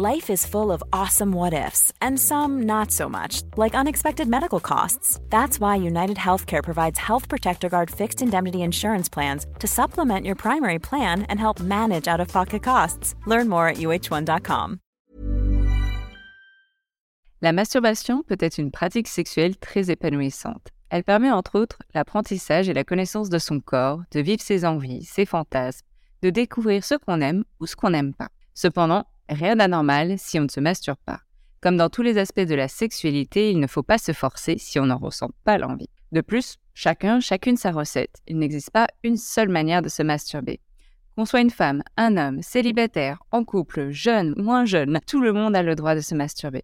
Life is full of awesome what ifs, and some not so much, like unexpected medical costs. That's why United Healthcare provides Health Protector Guard fixed indemnity insurance plans to supplement your primary plan and help manage out of pocket costs. Learn more at uh1.com. La masturbation peut être une pratique sexuelle très épanouissante. Elle permet entre autres l'apprentissage et la connaissance de son corps, de vivre ses envies, ses fantasmes, de découvrir ce qu'on aime ou ce qu'on n'aime pas. Cependant, rien d'anormal si on ne se masturbe pas. Comme dans tous les aspects de la sexualité, il ne faut pas se forcer si on n'en ressent pas l'envie. De plus, chacun, chacune sa recette. Il n'existe pas une seule manière de se masturber. Qu'on soit une femme, un homme, célibataire, en couple, jeune, moins jeune, tout le monde a le droit de se masturber.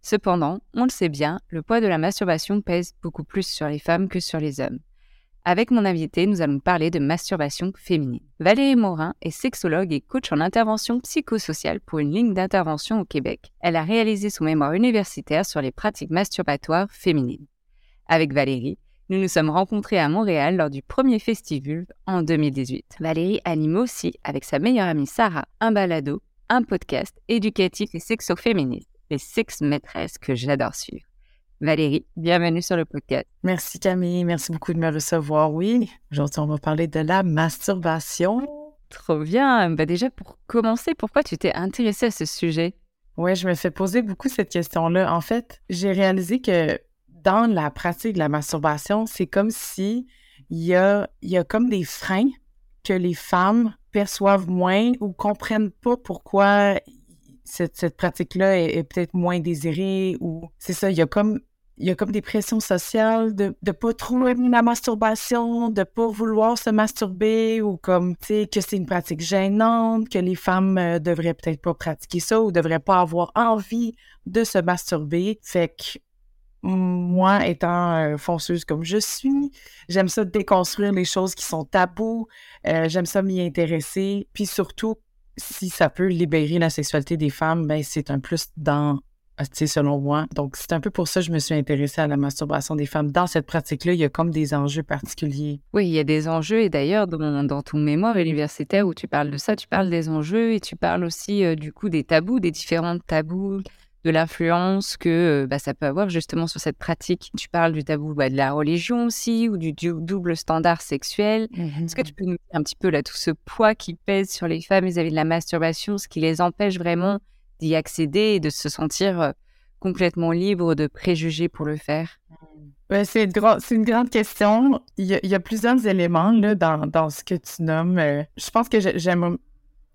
Cependant, on le sait bien, le poids de la masturbation pèse beaucoup plus sur les femmes que sur les hommes. Avec mon invité, nous allons parler de masturbation féminine. Valérie Morin est sexologue et coach en intervention psychosociale pour une ligne d'intervention au Québec. Elle a réalisé son mémoire universitaire sur les pratiques masturbatoires féminines. Avec Valérie, nous nous sommes rencontrés à Montréal lors du premier festival en 2018. Valérie anime aussi, avec sa meilleure amie Sarah, un balado, un podcast éducatif et sexo-féministe, les Sex Maîtresses que j'adore suivre. Valérie, bienvenue sur le podcast. Merci Camille, merci beaucoup de me recevoir. Oui, aujourd'hui on va parler de la masturbation. Trop bien. Bah déjà, pour commencer, pourquoi tu t'es intéressée à ce sujet? Oui, je me fais poser beaucoup cette question-là. En fait, j'ai réalisé que dans la pratique de la masturbation, c'est comme si il y a, il y a comme des freins que les femmes perçoivent moins ou comprennent pas pourquoi cette, pratique-là est, est peut-être moins désirée ou c'est ça, il y a comme il y a comme des pressions sociales de ne pas trop aimer la masturbation, de pas vouloir se masturber ou comme, tu sais, que c'est une pratique gênante, que les femmes euh, devraient peut-être pas pratiquer ça ou devraient pas avoir envie de se masturber. Fait que moi, étant euh, fonceuse comme je suis, j'aime ça déconstruire les choses qui sont tabous, euh, j'aime ça m'y intéresser, puis surtout, si ça peut libérer la sexualité des femmes, ben c'est un plus dans tu sais, selon moi. Donc, c'est un peu pour ça que je me suis intéressée à la masturbation des femmes. Dans cette pratique-là, il y a comme des enjeux particuliers. Oui, il y a des enjeux. Et d'ailleurs, dans, dans, ton mémoire universitaire où tu parles de ça, tu parles des enjeux et tu parles aussi euh, du coup des tabous, des différents tabous, de l'influence que euh, bah, ça peut avoir justement sur cette pratique. Tu parles du tabou bah, de la religion aussi ou du, du double standard sexuel. Est-ce que tu peux nous dire un petit peu là tout ce poids qui pèse sur les femmes vis-à-vis de la masturbation, ce qui les empêche vraiment d'y accéder et de se sentir euh, complètement libre de préjugés pour le faire? Ouais, c'est une, gra- une, grande question. Il y, a, il y, a, plusieurs éléments là, dans, dans ce que tu nommes. Euh, je pense que j'aime,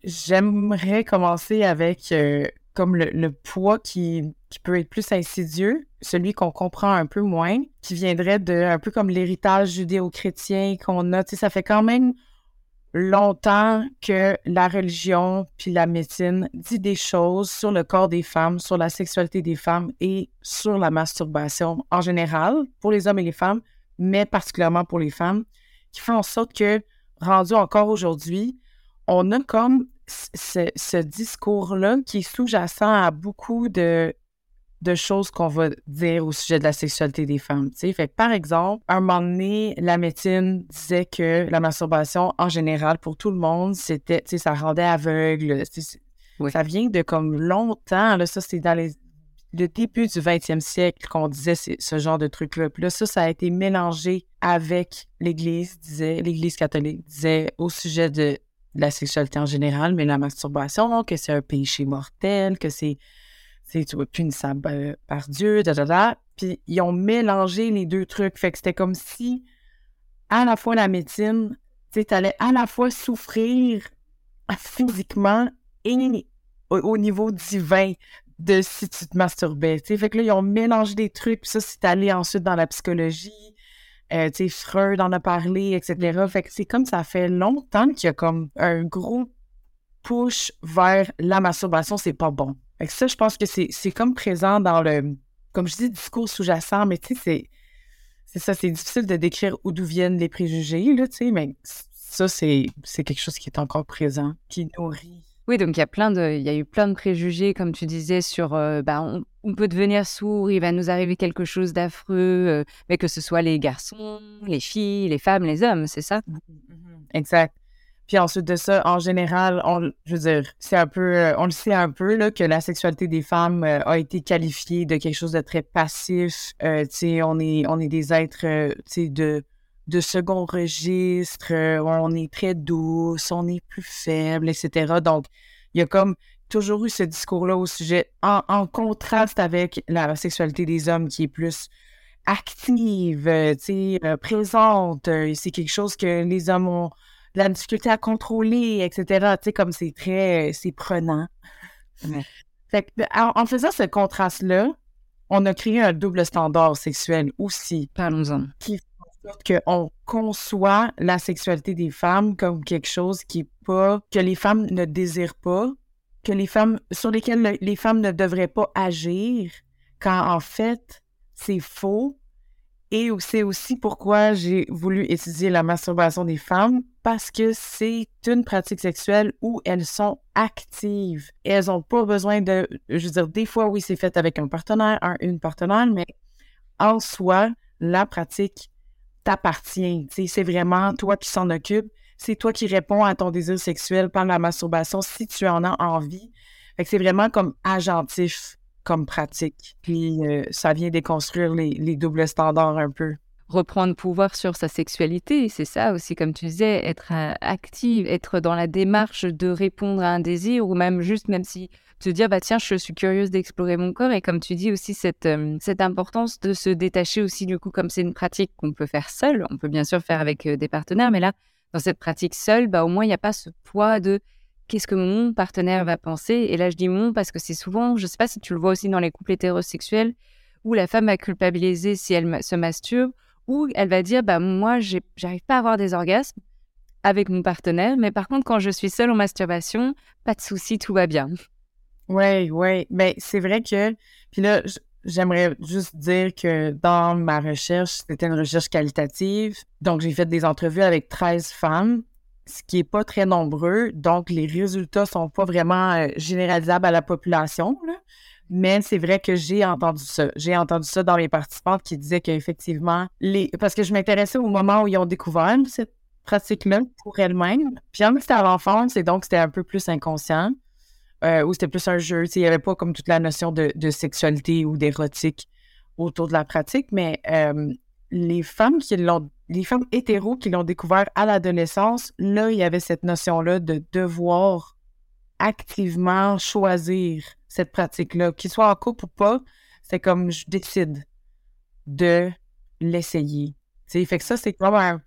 j'aimerais commencer avec euh, comme le, poids qui, qui, peut être plus insidieux, celui qu'on comprend un peu moins, qui viendrait de un peu comme l'héritage judéo-chrétien qu'on a. Tu sais, ça fait quand même longtemps que la religion puis la médecine dit des choses sur le corps des femmes, sur la sexualité des femmes et sur la masturbation en général pour les hommes et les femmes, mais particulièrement pour les femmes, qui font en sorte que, rendu encore aujourd'hui, on a comme ce, discours-là qui est sous-jacent à beaucoup de, de choses qu'on va dire au sujet de la sexualité des femmes. Fait par exemple, à un moment donné, la médecine disait que la masturbation, en général, pour tout le monde, c'était, ça rendait aveugle. Ça vient de comme longtemps, là, ça, c'est dans les, le début du 20e siècle qu'on disait ce genre de truc-là. Puis là, ça, ça a été mélangé avec l'Église, disait, l'Église catholique disait au sujet de la sexualité en général, mais la masturbation, que c'est un péché mortel, que c'est c'est punissable euh, par Dieu, da, da, Puis ils ont mélangé les deux trucs. Fait que c'était comme si, à la fois la médecine, tu allais à la fois souffrir physiquement et au, niveau divin de si tu te masturbais. Fait que là, ils ont mélangé des trucs. Puis ça, c'est allé ensuite dans la psychologie. Euh, Freud en a parlé, etc. Fait que c'est comme ça fait longtemps qu'il y a comme un gros push vers la masturbation, c'est pas bon. Fait que ça, je pense que c'est comme présent dans le, comme je dis, discours sous-jacent, mais tu sais, c'est ça, c'est difficile de décrire d'où viennent les préjugés, là, tu sais, mais ça, c'est quelque chose qui est encore présent, qui nourrit oui, donc il y a plein de, il y a eu plein de préjugés, comme tu disais, sur, euh, bah, on, peut devenir sourd, il va nous arriver quelque chose d'affreux, euh, mais que ce soit les garçons, les filles, les femmes, les hommes, c'est ça? Mmh Exact. Puis ensuite de ça, en général, on, je veux dire, c'est un peu, euh, on le sait un peu là, que la sexualité des femmes a été qualifiée de quelque chose de très passif. on est, on est des êtres, de de second registre, euh, on est très douce, on est plus faible, etc. Donc, il y a comme toujours eu ce discours-là au sujet, en, contraste avec la sexualité des hommes qui est plus active, euh, euh, présente. c'est quelque chose que les hommes ont la difficulté à contrôler, etc. Tu sais, comme c'est très, c'est prenant. en, faisant ce contraste-là, on a créé un double standard sexuel aussi. Parlons-en. Qui qu'on conçoit la sexualité des femmes comme quelque chose qui est pas, que les femmes ne désirent pas, les femmes, sur lesquelles les femmes ne devraient pas agir, quand en fait, c'est faux. Et c'est aussi pourquoi j'ai voulu étudier la masturbation des femmes, parce que c'est une pratique sexuelle où elles sont actives. Elles n'ont pas besoin de, je veux dire, des fois, oui, c'est fait avec un partenaire, un, une partenaire, mais en soi, la pratique t'appartient. C'est vraiment toi qui s'en occupe. C'est toi qui réponds à ton désir sexuel par la masturbation si tu en as envie. C'est vraiment comme agentif comme pratique. Puis euh, ça vient déconstruire les, les doubles standards un peu reprendre pouvoir sur sa sexualité. C'est ça aussi, comme tu disais, être euh, active, être dans la démarche de répondre à un désir ou même juste, même si te dire, bah tiens, je suis curieuse d'explorer mon corps. Et comme tu dis aussi, cette, euh, cette importance de se détacher aussi, du coup, comme c'est une pratique qu'on peut faire seul, on peut bien sûr faire avec des partenaires, mais là, dans cette pratique seule, bah, au moins, il n'y a pas ce poids de qu'est-ce que mon partenaire va penser? Et là, je dis mon parce que c'est souvent, je ne sais pas si tu le vois aussi dans les couples hétérosexuels, où la femme va culpabiliser si elle se masturbe, ou elle va dire, bah moi, j'arrive pas à avoir des orgasmes avec mon partenaire, mais par contre, quand je suis seule en masturbation, pas de souci, tout va bien. Oui, oui. Mais c'est vrai que. Puis là, j'aimerais juste dire que dans ma recherche, c'était une recherche qualitative. Donc, j'ai fait des entrevues avec 13 femmes, ce qui n'est pas très nombreux. Donc, les résultats sont pas vraiment euh, généralisables à la population. Mais c'est vrai que j'ai entendu ça. J'ai entendu ça dans les participantes qui disaient qu'effectivement, les... parce que je m'intéressais au moment où ils ont découvert cette pratique-là pour elles-mêmes. Puis en c'était à l'enfance et donc c'était un peu plus inconscient. Euh, ou c'était plus un jeu. Il n'y avait pas comme toute la notion de, sexualité ou d'érotique autour de la pratique, mais euh, les femmes qui l'ont, les femmes hétéros qui l'ont découvert à l'adolescence, là, il y avait cette notion-là de devoir activement choisir cette pratique-là, qu'il soit en couple ou pas, c'est comme je décide de l'essayer. Fait que ça, c'est comme.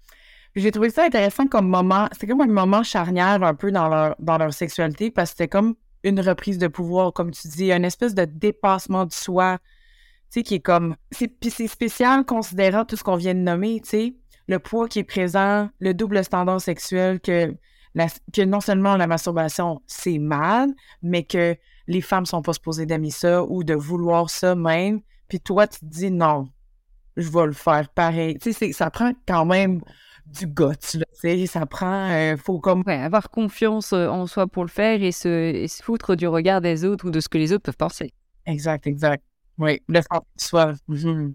J'ai trouvé ça intéressant comme moment. C'était comme un moment charnière un peu dans leur, dans leur sexualité parce que c'était comme une reprise de pouvoir, comme tu dis, une espèce de dépassement de soi, tu sais, qui est comme... Puis c'est spécial considérant tout ce qu'on vient de nommer, tu sais, le poids qui est présent, le double standard sexuel, que, que non seulement la masturbation, c'est mal, mais que les femmes sont pas supposées d'aimer ça ou de vouloir ça même. Puis toi, tu te dis non, je vais le faire pareil. Tu sais, ça prend quand même du tu sais, ça prend, euh, faut comme... Ouais, avoir confiance euh, en soi pour le faire et se, se, foutre du regard des autres ou de ce que les autres peuvent penser. Exact, exact. Oui, le faire soi. Mhm.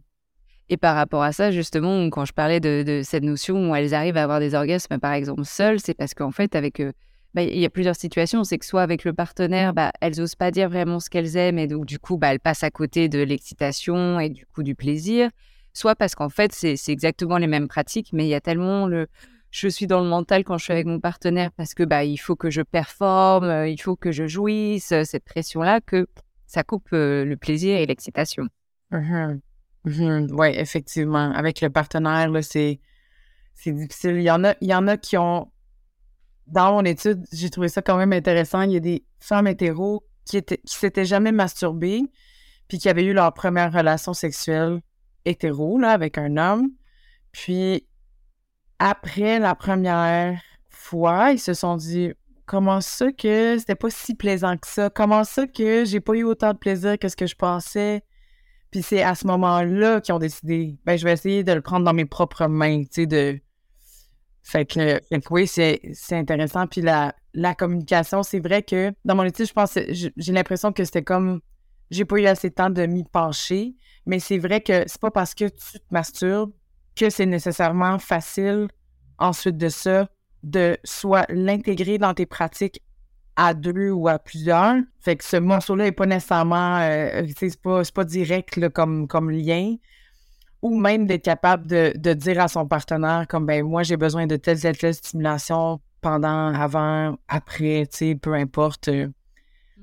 Et par rapport à ça, justement, quand je parlais de, de, cette notion où elles arrivent à avoir des orgasmes, par exemple, seules, c'est parce qu'en fait, avec... Euh, bah, il y a plusieurs situations. C'est que soit avec le partenaire, bah, elles n'osent pas dire vraiment ce qu'elles aiment et donc du coup, bah, elles passent à côté de l'excitation et du coup du plaisir. Soit parce qu'en fait, c'est exactement les mêmes pratiques, mais il y a tellement le je suis dans le mental quand je suis avec mon partenaire parce que bah il faut que je performe, euh, il faut que je jouisse, euh, cette pression là que ça coupe euh, le plaisir et l'excitation. Mmh mmh oui, effectivement. Avec le partenaire, c'est difficile. Il y en a, il y en a qui ont dans mon étude, j'ai trouvé ça quand même intéressant. Il y a des femmes hétéros qui étaient qui s'étaient jamais masturbées, puis qui avaient eu leur première relation sexuelle hétéro là, avec un homme. Puis après la première fois, ils se sont dit comment ça que c'était pas si plaisant que ça? Comment ça que j'ai pas eu autant de plaisir que ce que je pensais? Puis c'est à ce moment-là qu'ils ont décidé, ben je vais essayer de le prendre dans mes propres mains, tu sais, de fait que, oui, c'est intéressant. Puis la, la communication, c'est vrai que dans mon étude, je pense, j'ai l'impression que c'était comme, j'ai pas eu assez de temps de m'y pencher, mais c'est vrai que c'est pas parce que tu te masturbes que c'est nécessairement facile ensuite de ça de soit l'intégrer dans tes pratiques à deux ou à plusieurs. Fait que ce morceau-là est pas nécessairement, euh, c'est pas, pas direct comme, comme lien, ou même d'être capable de, de, dire à son partenaire comme ben moi j'ai besoin de telle telle telle stimulation pendant, avant, après, tu sais, peu importe.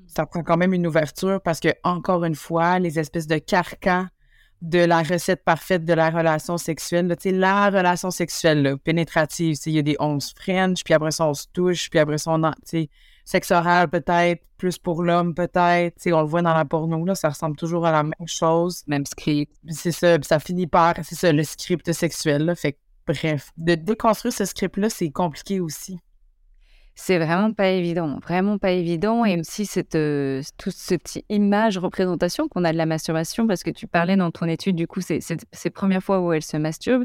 Ça prend quand même une ouverture parce que encore une fois, les espèces de carcans de la recette parfaite de la relation sexuelle, tu sais, la relation sexuelle là, pénétrative, il y a des 11 French, puis après ça on se touche, puis après ça on, tu sais, sexe oral peut-être, plus pour l'homme peut-être. On le voit dans la porno, là, ça ressemble toujours à la même chose. Même script. C'est ça, ça finit par, c'est ça, le script sexuel. Là, fait bref, de déconstruire ce script-là, c'est compliqué aussi. C'est vraiment pas évident, vraiment pas évident. Et aussi cette, euh, toute cette image, représentation qu'on a de la masturbation, parce que tu parlais dans ton étude, du coup, c'est ces premières fois où elle se masturbe.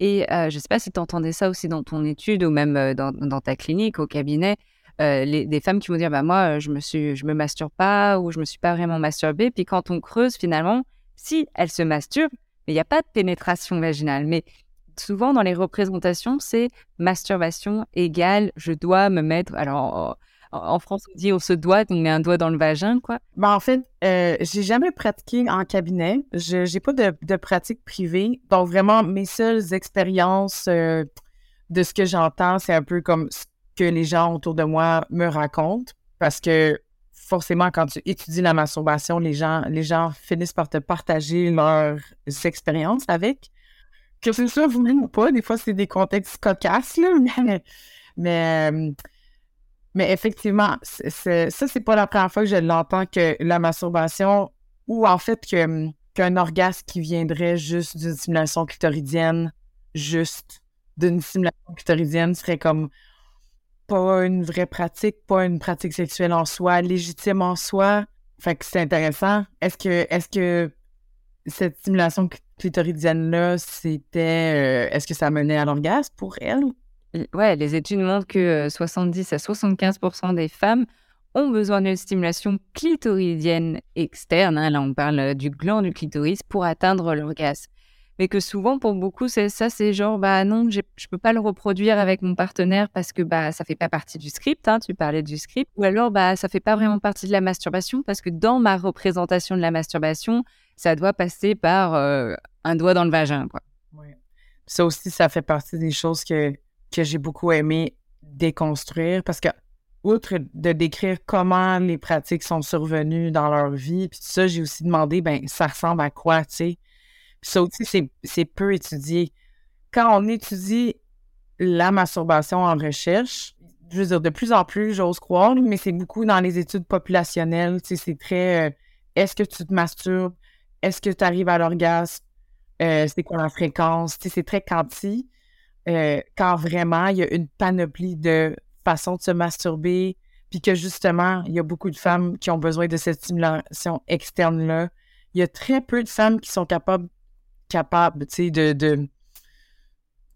Et euh, je sais pas si tu entendais ça aussi dans ton étude ou même euh, dans, dans, ta clinique, au cabinet, des femmes qui vont dire bah moi je me suis je me masturbe pas ou je me suis pas vraiment masturbée puis quand on creuse finalement si elles se masturbent mais il n'y a pas de pénétration vaginale mais souvent dans les représentations c'est masturbation égale je dois me mettre alors en, France on dit on se doit on met un doigt dans le vagin quoi. Ben, en fait euh, j'ai jamais pratiqué en cabinet. Je j'ai pas de, pratique privée. Donc vraiment mes seules expériences euh, de ce que j'entends c'est un peu comme que les gens autour de moi me racontent. Parce que forcément, quand tu étudies la masturbation, les gens, les gens finissent par te partager leurs expériences avec. Que c'est ça, vous-même ou pas, des fois, c'est des contextes cocasses, là, mais, mais, effectivement, ça, c'est pas la première fois que je l'entends que la masturbation, ou en fait qu'un orgasme qui viendrait juste d'une stimulation clitoridienne, juste d'une stimulation clitoridienne, serait comme pas une vraie pratique, pas une pratique sexuelle en soi, légitime en soi. Fait que c'est intéressant. Est-ce que, est-ce que cette stimulation clitoridienne-là, c'était. Euh, est-ce que ça menait à l'orgasme pour elle? Ouais, les études montrent que 70 euh, à 75 des femmes ont besoin d'une stimulation clitoridienne externe. Hein. Là, on parle euh, du gland du clitoris pour atteindre l'orgasme mais que souvent pour beaucoup c'est ça c'est genre bah non je peux pas le reproduire avec mon partenaire parce que bah ça fait pas partie du script hein, tu parlais du script ou alors bah ça fait pas vraiment partie de la masturbation parce que dans ma représentation de la masturbation ça doit passer par euh, un doigt dans le vagin quoi ça aussi ça fait partie des choses que que j'ai beaucoup aimé déconstruire parce que outre de décrire comment les pratiques sont survenues dans leur vie, puis ça, j'ai aussi demandé, ben, ça ressemble à quoi, tu sais? ça aussi, c'est peu étudié. Quand on étudie la masturbation en recherche, je veux dire, de plus en plus, j'ose croire, mais c'est beaucoup dans les études populationnelles. Tu sais, c'est très euh, est-ce que tu te masturbes? Est-ce que tu arrives à l'orgasme? Euh, c'est quoi la fréquence? C'est très quanti. Euh, quand vraiment, il y a une panoplie de façons de se masturber, puis que justement, il y a beaucoup de femmes qui ont besoin de cette stimulation externe-là. Il y a très peu de femmes qui sont capables, capables de,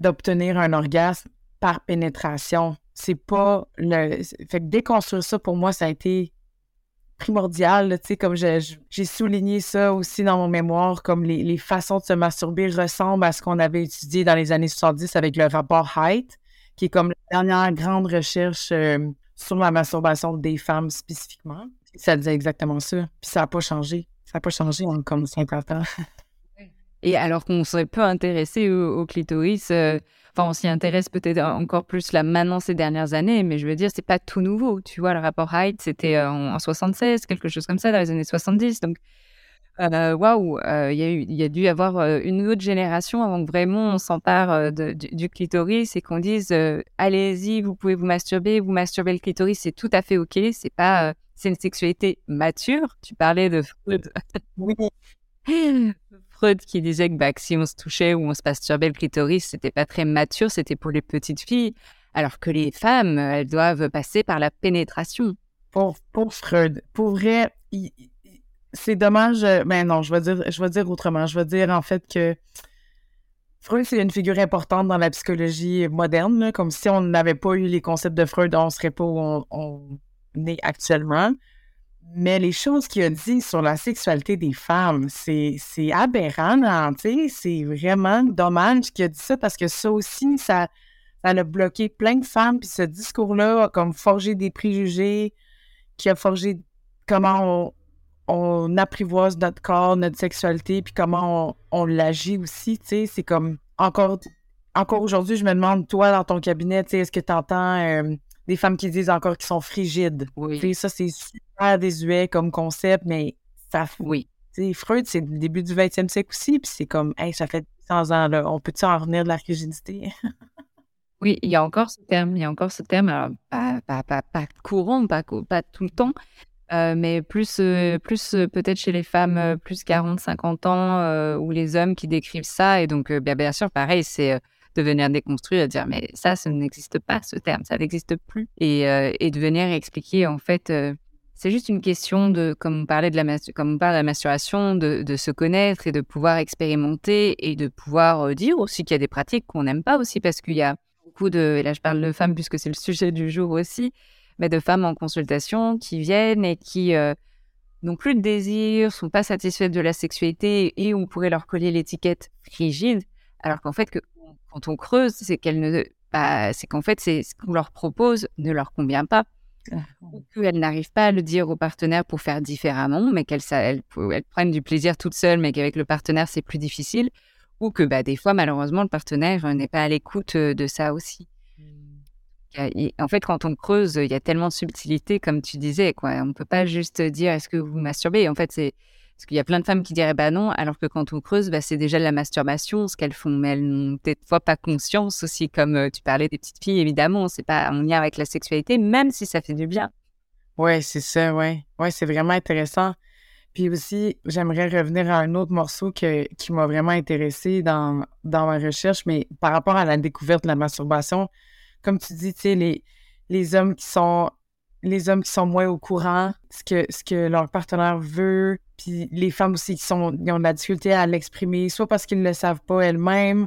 d'obtenir un orgasme par pénétration. C'est pas le. Fait que déconstruire ça, pour moi, ça a été primordial. Tu sais, comme j'ai souligné ça aussi dans mon mémoire, comme les, façons de se masturber ressemblent à ce qu'on avait étudié dans les années 70 avec le rapport Height, qui est comme la dernière grande recherche euh, sur la masturbation des femmes spécifiquement. Ça disait exactement ça. Puis ça n'a pas changé. Ça n'a pas changé en comme 50 ans. Et alors qu'on serait peu intéressé au, clitoris, euh, enfin, on s'y intéresse peut-être encore plus là maintenant ces dernières années, mais je veux dire, c'est pas tout nouveau. Tu vois, le rapport Height, c'était euh, en, 76, quelque chose comme ça, dans les années 70. Donc, euh, waouh, il y, a dû y avoir une autre génération avant que vraiment on s'empare du, du, clitoris et qu'on dise allez-y, vous pouvez vous masturber, vous masturber le clitoris, c'est tout à fait ok. C'est pas, c'est une sexualité mature. Tu parlais de oui. Freud qui disait que, bah, si on se touchait ou on se masturbait le clitoris, c'était pas très mature, c'était pour les petites filles, alors que les femmes, elles doivent passer par la pénétration. Pour, Freud, pour vrai, c'est dommage, mais euh, ben non, je vais dire, je dire autrement. Je vais dire en fait que Freud, c'est une figure importante dans la psychologie moderne, comme si on n'avait pas eu les concepts de Freud, on serait pas où on est actuellement. Mais les choses qu'il a dit sur la sexualité des femmes, c'est, aberrant, c'est vraiment dommage qu'il a dit ça parce que ça aussi, ça, ça a bloqué plein de femmes. Puis ce discours-là a comme forgé des préjugés, qui a forgé comment on, apprivoise notre corps, notre sexualité, puis comment on, l'agit aussi. C'est comme encore, encore aujourd'hui, je me demande, toi, dans ton cabinet, est-ce que tu entends euh, des femmes qui disent encore qu'ils sont frigides. Oui. ça, c'est super désuet comme concept, mais ça. Oui. Freud, c'est le début du 20e siècle aussi, puis c'est comme, hey, ça fait 100 ans, là, on peut-tu en revenir de la rigidité? oui, il y a encore ce terme, il y a encore ce terme, alors pas, pas, pas, courant, pas, pas tout le temps, euh, mais plus, euh, plus euh, peut-être chez les femmes plus 40-50 ans ou les hommes qui décrivent ça. Et donc, bien, bien sûr, pareil, c'est de venir déconstruire, de dire mais ça, ça n'existe pas, ce terme, ça n'existe plus. Et, euh, et, de venir expliquer, en fait, euh, c'est juste une question de, comme on parlait de la, comme on parle de la masturbation, de, se connaître et de pouvoir expérimenter et de pouvoir euh, dire aussi qu'il y a des pratiques qu'on n'aime pas aussi parce qu'il y a beaucoup de, et là je parle de femmes puisque c'est le sujet du jour aussi, mais de femmes en consultation qui viennent et qui n'ont plus de désir, sont pas satisfaites de la sexualité et on pourrait leur coller l'étiquette rigide, alors qu'en fait que quand on creuse, c'est qu'elle ne, bah, c'est qu'en fait, c'est ce qu'on leur propose ne leur convient pas. Ou qu'elles n'arrivent pas à le dire au partenaire pour faire différemment, mais qu'elles elles, prennent du plaisir toutes seules, mais qu'avec le partenaire, c'est plus difficile. Ou que bah, des fois, malheureusement, le partenaire euh, n'est pas à l'écoute euh, de ça aussi. Mmh. en fait, quand on creuse, il y a tellement de subtilité, comme tu disais. Quoi. On ne peut pas juste dire est-ce que vous masturbez? En fait, c'est parce y a plein de femmes qui diraient bah non, alors que quand on creuse, bah, c'est déjà de la masturbation, ce qu'elles font, mais elles n'ont peut-être pas conscience aussi, comme euh, tu parlais des petites filles, évidemment, c'est pas en lien avec la sexualité, même si ça fait du bien. Ouais, c'est ça, ouais. Ouais, c'est vraiment intéressant. Puis aussi, j'aimerais revenir à un autre morceau qui m'a vraiment intéressé dans, ma recherche, mais par rapport à la découverte de la masturbation, comme tu dis, tu sais, les hommes qui sont les hommes qui sont moins au courant, ce que, ce que leur partenaire veut, puis les femmes aussi qui sont, ont de la difficulté à l'exprimer, soit parce qu'ils ne le savent pas elles-mêmes,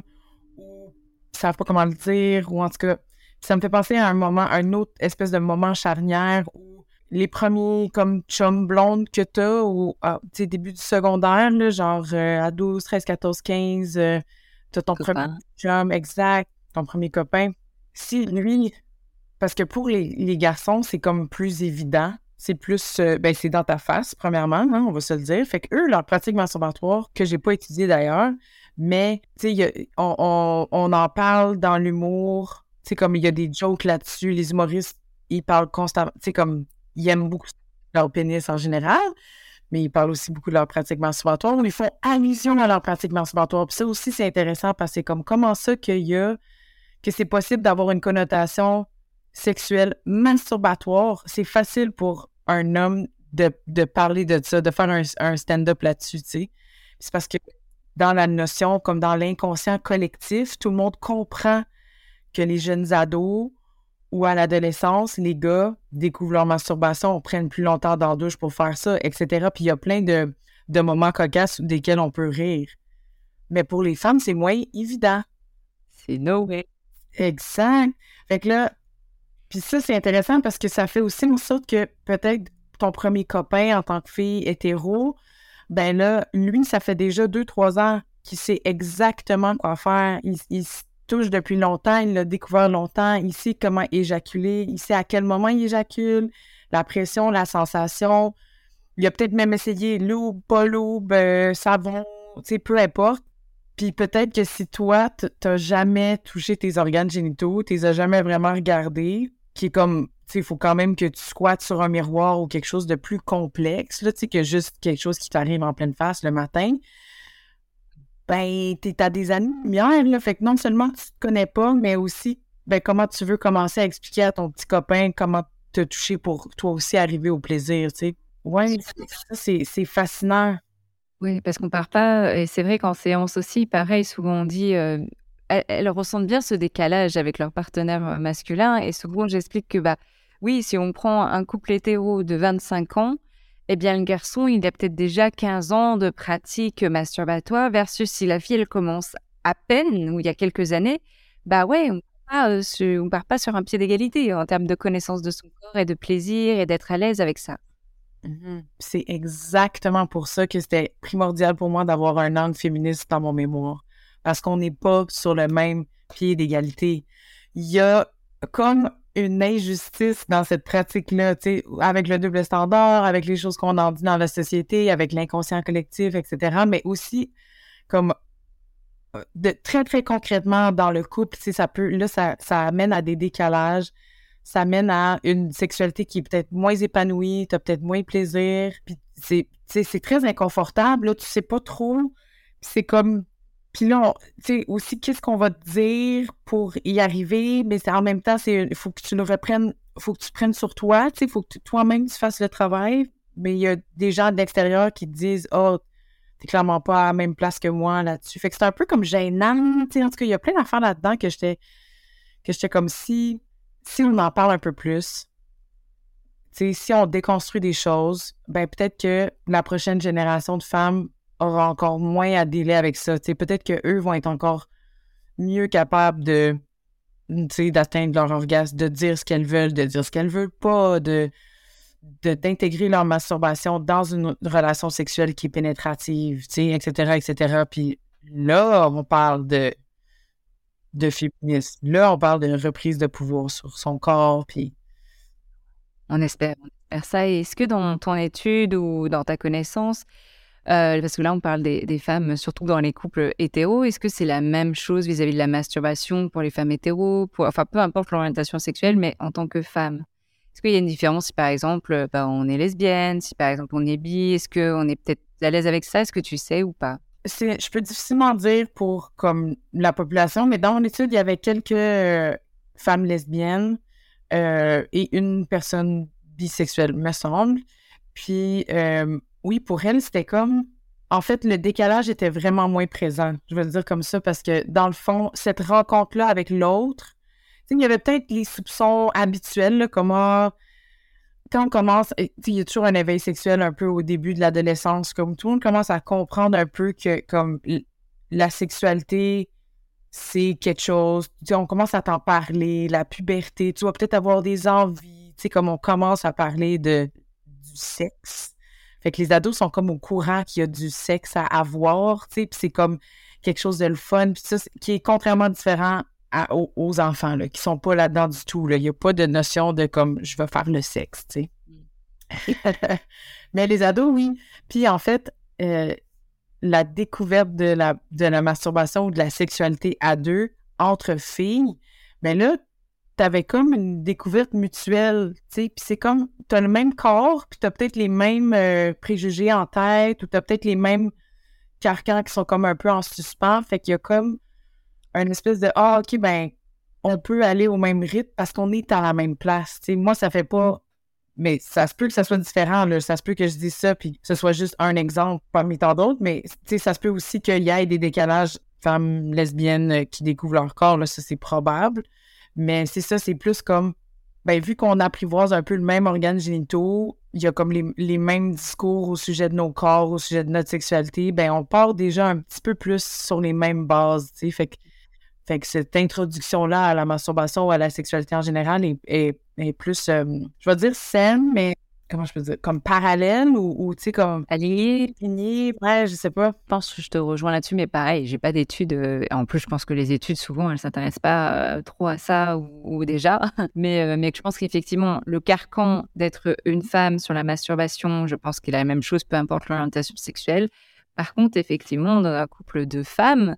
ou ne savent pas comment le dire, ou en tout cas, ça me fait penser à un moment, un autre espèce de moment charnière où les premiers comme chum blonde que tu as au début du secondaire, là, genre euh, à 12, 13, 14, 15, tu as ton premier chum, exact, ton premier copain. Si lui, parce que pour les, garçons, c'est comme plus évident. C'est plus, euh, ben, c'est dans ta face, premièrement, hein, on va se le dire. Fait que eux, leur pratique masturbatoire, que j'ai pas étudié d'ailleurs, mais, tu sais, on, en parle dans l'humour. Tu sais, comme il y a des jokes là-dessus. Les humoristes, ils parlent constamment, tu sais, comme, ils aiment beaucoup leur pénis en général, mais ils parlent aussi beaucoup de leur pratique masturbatoire. Ils font allusion à leur pratique masturbatoire. Puis ça aussi, c'est intéressant parce que c'est comme comment ça qu'il y a, que c'est possible d'avoir une connotation sexuelle masturbatoire, c'est facile pour un homme de, de, parler de ça, de faire un, un stand-up là-dessus, tu sais. C'est parce que dans la notion, comme dans l'inconscient collectif, tout le monde comprend que les jeunes ados ou à l'adolescence, les gars découvrent leur masturbation, prennent plus longtemps dans la douche pour faire ça, etc. Puis il y a plein de, de moments cocasses desquels on peut rire. Mais pour les femmes, c'est moins évident. C'est no way. Exact. Fait que là, puis ça, c'est intéressant parce que ça fait aussi en sorte que peut-être ton premier copain en tant que fille hétéro, ben là, lui, ça fait déjà deux, trois ans qu'il sait exactement quoi faire. Il, se touche depuis longtemps, il l'a découvert longtemps, il sait comment éjaculer, il sait à quel moment il éjacule, la pression, la sensation. Il a peut-être même essayé loup, pas euh, savon, tu sais, peu importe. Puis peut-être que si toi, t'as jamais touché tes organes génitaux, t'es as jamais vraiment regardé, qui est comme il faut quand même que tu squattes sur un miroir ou quelque chose de plus complexe, là, que juste quelque chose qui t'arrive en pleine face le matin. Ben, t'es à des années-lumière, là. Fait que non seulement tu te connais pas, mais aussi, ben, comment tu veux commencer à expliquer à ton petit copain comment te toucher pour toi aussi arriver au plaisir, tu sais. Ouais, c'est fascinant. Oui, parce qu'on part pas, et c'est vrai qu'en séance aussi, pareil, souvent on dit, euh, elles, ressentent bien ce décalage avec leur partenaire masculin, et souvent j'explique que, bah, oui, si on prend un couple hétéro de 25 ans, eh bien, le garçon, il a peut-être déjà 15 ans de pratique masturbatoire versus si la fille, elle commence à peine, ou il y a quelques années, bah ouais, on part, euh, part pas sur un pied d'égalité en termes de connaissance de son corps et de plaisir et d'être à l'aise avec ça. Mmh C'est exactement pour ça que c'était primordial pour moi d'avoir un angle féministe dans mon mémoire. Parce qu'on n'est pas sur le même pied d'égalité. Il y a comme une injustice dans cette pratique-là, avec le double standard, avec les choses qu'on en dit dans la société, avec l'inconscient collectif, etc. Mais aussi, comme euh, de très, très concrètement dans le couple, ça peut, là, ça, ça amène à des décalages, ça amène à une sexualité qui est peut-être moins épanouie, tu as peut-être moins plaisir, puis c'est très inconfortable, là, tu sais pas trop, c'est comme puis là, tu sais, aussi, qu'est-ce qu'on va te dire pour y arriver, mais en même temps, il faut que tu le reprennes, faut que tu prennes sur toi, tu sais, il faut que toi-même tu fasses le travail, mais il y a des gens de l'extérieur qui te disent « Oh, t'es clairement pas à la même place que moi là-dessus. » Fait que c'est un peu comme gênant, tu sais, en tout cas, il y a plein d'affaires là-dedans que j'étais que j'étais comme si, si on en parle un peu plus, tu sais, si on déconstruit des choses, ben peut-être que la prochaine génération de femmes aura encore moins à délai avec ça. Peut-être qu'eux vont être encore mieux capables de d'atteindre leur orgasme, de dire ce qu'elles veulent, de dire ce qu'elles veulent pas, de d'intégrer leur masturbation dans une relation sexuelle qui est pénétrative, etc., etc. Puis là, on parle de, de féminisme. Là, on parle de reprise de pouvoir sur son corps, puis... On espère, on ça. Est-ce que dans ton étude ou dans ta connaissance, euh, parce que là, on parle des, femmes, surtout dans les couples hétéros. Est-ce que c'est la même chose vis-à-vis de la masturbation pour les femmes hétéros Enfin, peu importe l'orientation sexuelle, mais en tant que femme? Est-ce qu'il y a une différence si, par exemple, bah, on est lesbienne, si, par exemple, on est bi Est-ce qu'on est peut-être à l'aise avec ça? Est-ce que tu sais ou pas? Je peux difficilement dire pour comme la population, mais dans mon étude, il y avait quelques euh, femmes lesbiennes euh, et une personne bisexuelle, me semble. Puis, oui, pour elle, c'était comme. En fait, le décalage était vraiment moins présent. Je veux le dire comme ça parce que, dans le fond, cette rencontre-là avec l'autre, il y avait peut-être les soupçons habituels, comme ah, quand on commence, il y a toujours un éveil sexuel un peu au début de l'adolescence, comme tout le monde commence à comprendre un peu que comme la sexualité, c'est quelque chose, on commence à t'en parler, la puberté, tu vas peut-être avoir des envies, comme on commence à parler de, du sexe. Fait que les ados sont comme au courant qu'il y a du sexe à avoir, tu sais, puis c'est comme quelque chose de le fun, puis ça, qui est contrairement différent aux, enfants, là, qui sont pas là-dedans du tout, là. Il n'y a pas de notion de comme, je veux faire le sexe, tu sais. Mm. Mais les ados, oui. Puis en fait, euh, la découverte de la, de la masturbation ou de la sexualité à deux entre filles, ben là, t'avais comme une découverte mutuelle, tu sais, puis c'est comme, t'as le même corps, puis t'as peut-être les mêmes euh, préjugés en tête, ou t'as peut-être les mêmes carcans qui sont comme un peu en suspens, fait qu'il y a comme une espèce de, ah, ok, ben, on peut aller au même rythme parce qu'on est à la même place. sais, moi, ça fait pas. Mais ça se peut que ça soit différent. Là. Ça se peut que je dise ça puis que ce soit juste un exemple parmi tant d'autres. Mais ça se peut aussi qu'il y ait des décalages femmes lesbiennes euh, qui découvrent leur corps. Là, ça, c'est probable. Mais c'est ça, c'est plus comme. Ben, vu qu'on apprivoise un peu le même organe génitaux, il y a comme les, mêmes discours au sujet de nos corps, au sujet de notre sexualité, ben on part déjà un petit peu plus sur les mêmes bases, tu sais. Fait que fait que cette introduction-là à la masturbation ou à la sexualité en général est, plus, euh, je vais dire saine, mais comment je peux dire, comme parallèle ou, tu sais, comme. Aligné. Aligné, ouais, je sais pas. Je pense que je te rejoins là-dessus, mais pareil, j'ai pas d'études. Euh, en plus, je pense que les études, souvent, elles s'intéressent pas euh, trop à ça ou, déjà. mais, mais je pense qu'effectivement, le carcan d'être une femme sur la masturbation, je pense qu'il a la même chose, peu importe l'orientation sexuelle. Par contre, effectivement, dans un couple de femmes,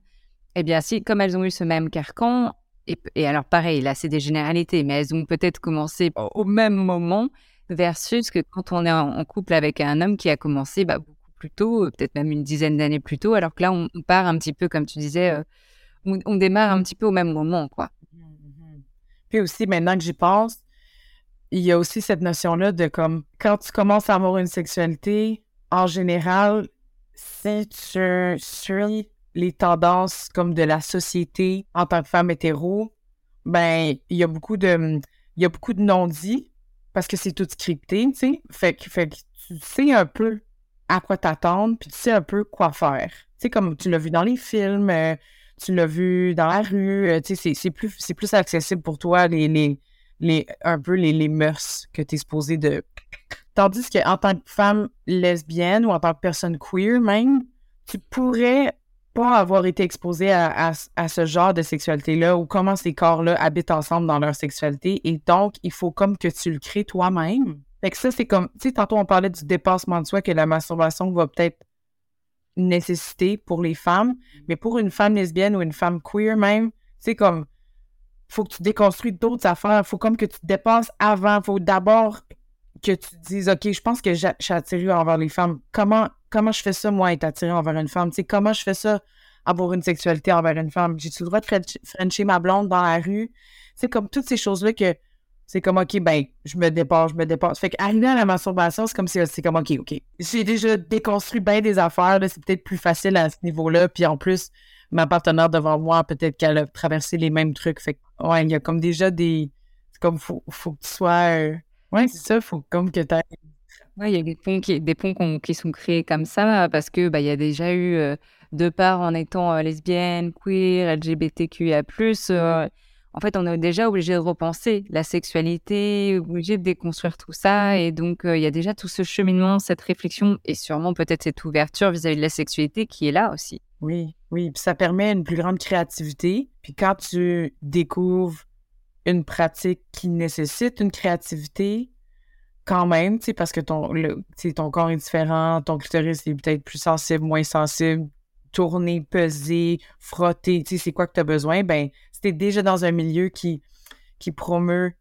eh bien, si, comme elles ont eu ce même carcan, et, alors pareil, là, c'est des généralités, mais elles ont peut-être commencé au même moment, versus que quand on est en, couple avec un homme qui a commencé bah, beaucoup plus tôt, euh, peut-être même une dizaine d'années plus tôt, alors que là, on, part un petit peu, comme tu disais, euh, on, démarre un petit peu au même moment, quoi. Mmh, mmh. Puis aussi, maintenant que j'y pense, il y a aussi cette notion-là de comme, quand tu commences à avoir une sexualité, en général, si tu suis les tendances comme de la société en tant que femme hétéro, ben, il y a beaucoup de, il y a beaucoup de non-dits parce que c'est tout scripté, tu sais. Fait, fait que tu sais un peu à quoi t'attendre, puis tu sais un peu quoi faire. Tu sais, comme tu l'as vu dans les films, euh, tu l'as vu dans la rue, euh, tu sais, c'est plus, plus accessible pour toi, les, les, les un peu les, les mœurs que tu es supposé de... Tandis qu'en tant que femme lesbienne ou en tant que personne queer même, tu pourrais pas avoir été exposé à, ce genre de sexualité-là ou comment ces corps-là habitent ensemble dans leur sexualité. Et donc, il faut comme que tu le crées toi-même. Fait que ça, c'est comme, tu sais, tantôt on parlait du dépassement de soi que la masturbation va peut-être nécessiter pour les femmes, mais pour une femme lesbienne ou une femme queer même, c'est comme, faut que tu déconstruis d'autres affaires, faut comme que tu te dépasses avant, faut d'abord que tu te dises, OK, je pense que attirée envers les femmes. Comment, comment je fais ça, moi, être attirée envers une femme? Tu sais, comment je fais ça, avoir une sexualité envers une femme? J'ai-tu le droit de frencher ma blonde dans la rue? C'est comme toutes ces choses-là que c'est comme, OK, ben, je me dépasse, je me dépasse. Fait qu'arriver à la masturbation, c'est comme si c'est comme, OK, OK. J'ai déjà déconstruit bien des affaires, c'est peut-être plus facile à ce niveau-là. Puis en plus, ma partenaire devant moi, peut-être qu'elle a traversé les mêmes trucs. Fait que, ouais, il y a comme déjà des. C'est comme, faut, faut que tu sois. Euh, oui, c'est ça, faut comme que tu Oui, il y a des ponts qui, des ponts qui sont créés comme ça parce que bah, il y a déjà eu, euh, de part en étant euh, lesbienne, queer, LGBTQIA+, euh, en fait, on est déjà obligé de repenser la sexualité, obligé de déconstruire tout ça. Et donc, il y a déjà tout ce cheminement, cette réflexion et sûrement peut-être cette ouverture vis-à-vis de la sexualité qui est là aussi. Oui, oui. Puis ça permet une plus grande créativité. Puis quand tu découvres une pratique qui nécessite une créativité quand même, parce que ton, ton corps est différent, ton clitoris est peut-être plus sensible, moins sensible, tourner, peser, frotter, c'est quoi que tu as besoin, ben, si es déjà dans un milieu qui, qui promeut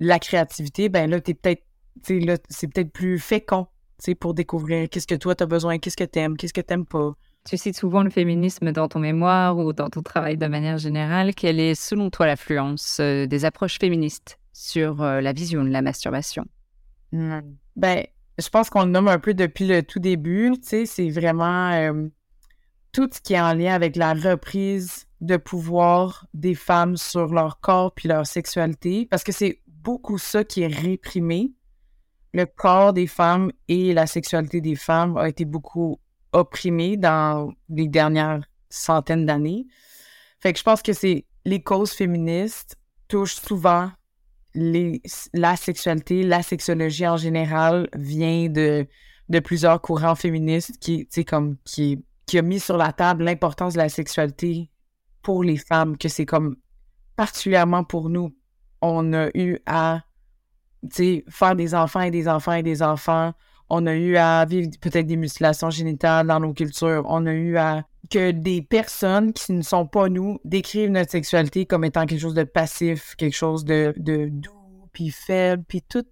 la créativité, ben là, t'es peut-être, c'est peut-être plus fécond, pour découvrir qu'est-ce que toi, tu as besoin, qu'est-ce que tu aimes, qu'est-ce que tu n'aimes pas. Tu cites souvent le féminisme dans ton mémoire ou dans ton travail de manière générale. Quelle est, selon toi, l'affluence euh, des approches féministes sur euh, la vision de la masturbation? Mmh. Ben, je pense qu'on le nomme un peu depuis le tout début. Tu sais, c'est vraiment euh, tout ce qui est en lien avec la reprise de pouvoir des femmes sur leur corps puis leur sexualité, parce que c'est beaucoup ça qui est réprimé. Le corps des femmes et la sexualité des femmes a été beaucoup opprimés dans les dernières centaines d'années. Fait que je pense que c'est les causes féministes touchent souvent la sexualité, la sexologie en général vient de, de plusieurs courants féministes qui, comme, qui, qui a mis sur la table l'importance de la sexualité pour les femmes, que c'est comme particulièrement pour nous. On a eu à faire des enfants et des enfants et des enfants on a eu à vivre peut-être des mutilations génitales dans nos cultures. On a eu à que des personnes qui ne sont pas nous décrivent notre sexualité comme étant quelque chose de passif, quelque chose de, doux, puis faible, puis tout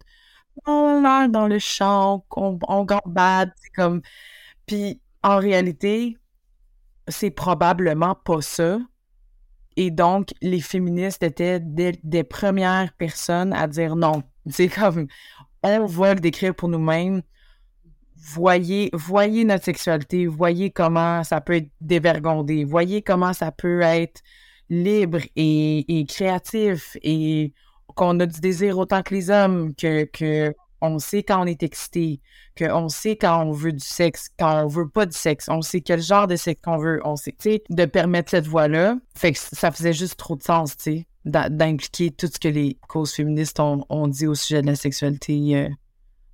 on a dans le champ, on, gambade, comme... Puis en réalité, c'est probablement pas ça. Et donc, les féministes étaient des, premières personnes à dire non. C'est comme, on va le décrire pour nous-mêmes. Voyez, voyez notre sexualité, voyez comment ça peut être dévergondé, voyez comment ça peut être libre et, créatif et qu'on a du désir autant que les hommes, que, que on sait quand on est excité, qu'on sait quand on veut du sexe, quand on veut pas du sexe, on sait quel genre de sexe qu'on veut, on sait, tu sais, de permettre cette voie-là. Fait que ça faisait juste trop de sens, tu sais, d'impliquer tout ce que les causes féministes ont, dit au sujet de la sexualité euh,